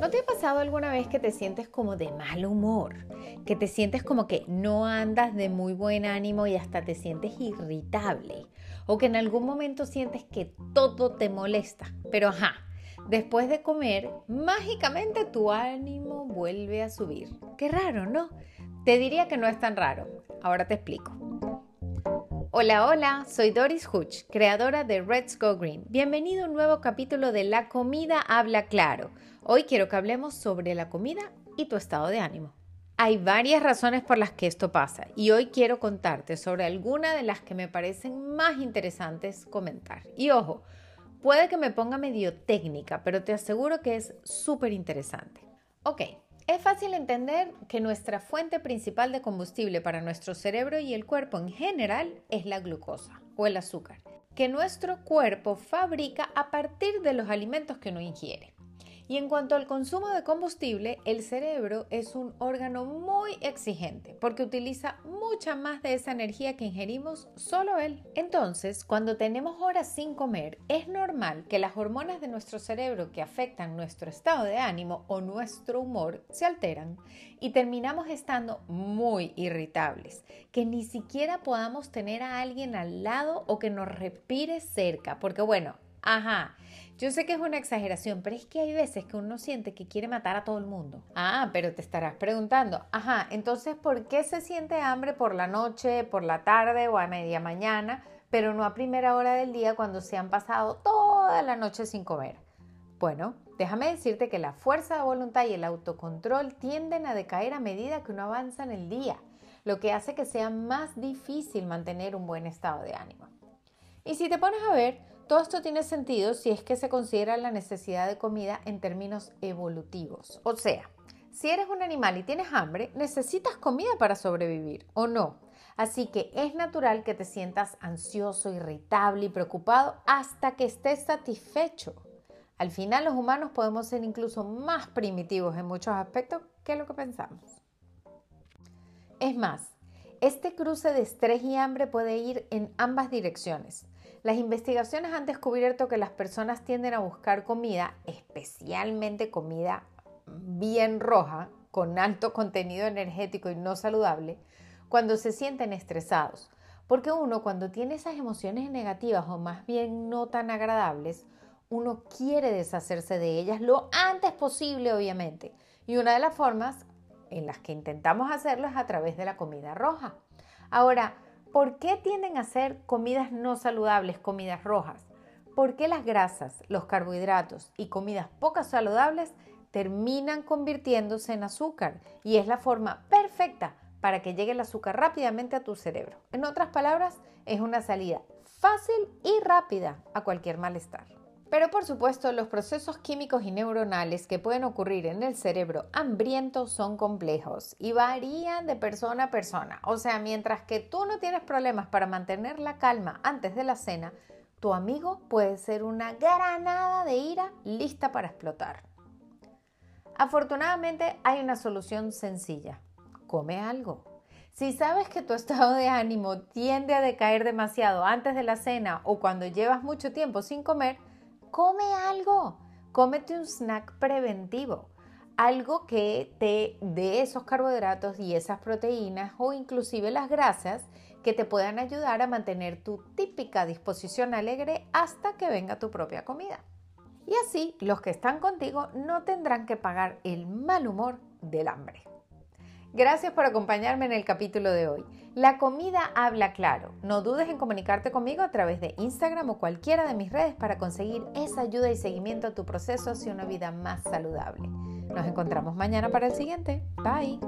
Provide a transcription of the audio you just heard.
¿No te ha pasado alguna vez que te sientes como de mal humor? Que te sientes como que no andas de muy buen ánimo y hasta te sientes irritable. O que en algún momento sientes que todo te molesta. Pero ajá, después de comer, mágicamente tu ánimo vuelve a subir. Qué raro, ¿no? Te diría que no es tan raro. Ahora te explico. Hola, hola, soy Doris Hutch, creadora de Let's Go Green. Bienvenido a un nuevo capítulo de La comida habla claro. Hoy quiero que hablemos sobre la comida y tu estado de ánimo. Hay varias razones por las que esto pasa y hoy quiero contarte sobre algunas de las que me parecen más interesantes comentar. Y ojo, puede que me ponga medio técnica, pero te aseguro que es súper interesante. Ok, es fácil entender que nuestra fuente principal de combustible para nuestro cerebro y el cuerpo en general es la glucosa o el azúcar, que nuestro cuerpo fabrica a partir de los alimentos que uno ingiere. Y en cuanto al consumo de combustible, el cerebro es un órgano muy exigente porque utiliza mucha más de esa energía que ingerimos solo él. Entonces, cuando tenemos horas sin comer, es normal que las hormonas de nuestro cerebro que afectan nuestro estado de ánimo o nuestro humor se alteran y terminamos estando muy irritables, que ni siquiera podamos tener a alguien al lado o que nos respire cerca, porque bueno, Ajá, yo sé que es una exageración, pero es que hay veces que uno siente que quiere matar a todo el mundo. Ah, pero te estarás preguntando, ajá, entonces, ¿por qué se siente hambre por la noche, por la tarde o a media mañana, pero no a primera hora del día cuando se han pasado toda la noche sin comer? Bueno, déjame decirte que la fuerza de voluntad y el autocontrol tienden a decaer a medida que uno avanza en el día, lo que hace que sea más difícil mantener un buen estado de ánimo. Y si te pones a ver, todo esto tiene sentido si es que se considera la necesidad de comida en términos evolutivos. O sea, si eres un animal y tienes hambre, necesitas comida para sobrevivir, ¿o no? Así que es natural que te sientas ansioso, irritable y preocupado hasta que estés satisfecho. Al final los humanos podemos ser incluso más primitivos en muchos aspectos que lo que pensamos. Es más, este cruce de estrés y hambre puede ir en ambas direcciones. Las investigaciones han descubierto que las personas tienden a buscar comida, especialmente comida bien roja, con alto contenido energético y no saludable, cuando se sienten estresados. Porque uno cuando tiene esas emociones negativas o más bien no tan agradables, uno quiere deshacerse de ellas lo antes posible, obviamente. Y una de las formas en las que intentamos hacerlo es a través de la comida roja. Ahora, ¿Por qué tienden a ser comidas no saludables, comidas rojas? Porque las grasas, los carbohidratos y comidas poco saludables terminan convirtiéndose en azúcar y es la forma perfecta para que llegue el azúcar rápidamente a tu cerebro. En otras palabras, es una salida fácil y rápida a cualquier malestar. Pero por supuesto, los procesos químicos y neuronales que pueden ocurrir en el cerebro hambriento son complejos y varían de persona a persona. O sea, mientras que tú no tienes problemas para mantener la calma antes de la cena, tu amigo puede ser una granada de ira lista para explotar. Afortunadamente hay una solución sencilla. Come algo. Si sabes que tu estado de ánimo tiende a decaer demasiado antes de la cena o cuando llevas mucho tiempo sin comer, come algo, cómete un snack preventivo, algo que te dé esos carbohidratos y esas proteínas o inclusive las grasas que te puedan ayudar a mantener tu típica disposición alegre hasta que venga tu propia comida. Y así los que están contigo no tendrán que pagar el mal humor del hambre. Gracias por acompañarme en el capítulo de hoy. La comida habla claro. No dudes en comunicarte conmigo a través de Instagram o cualquiera de mis redes para conseguir esa ayuda y seguimiento a tu proceso hacia una vida más saludable. Nos encontramos mañana para el siguiente. Bye.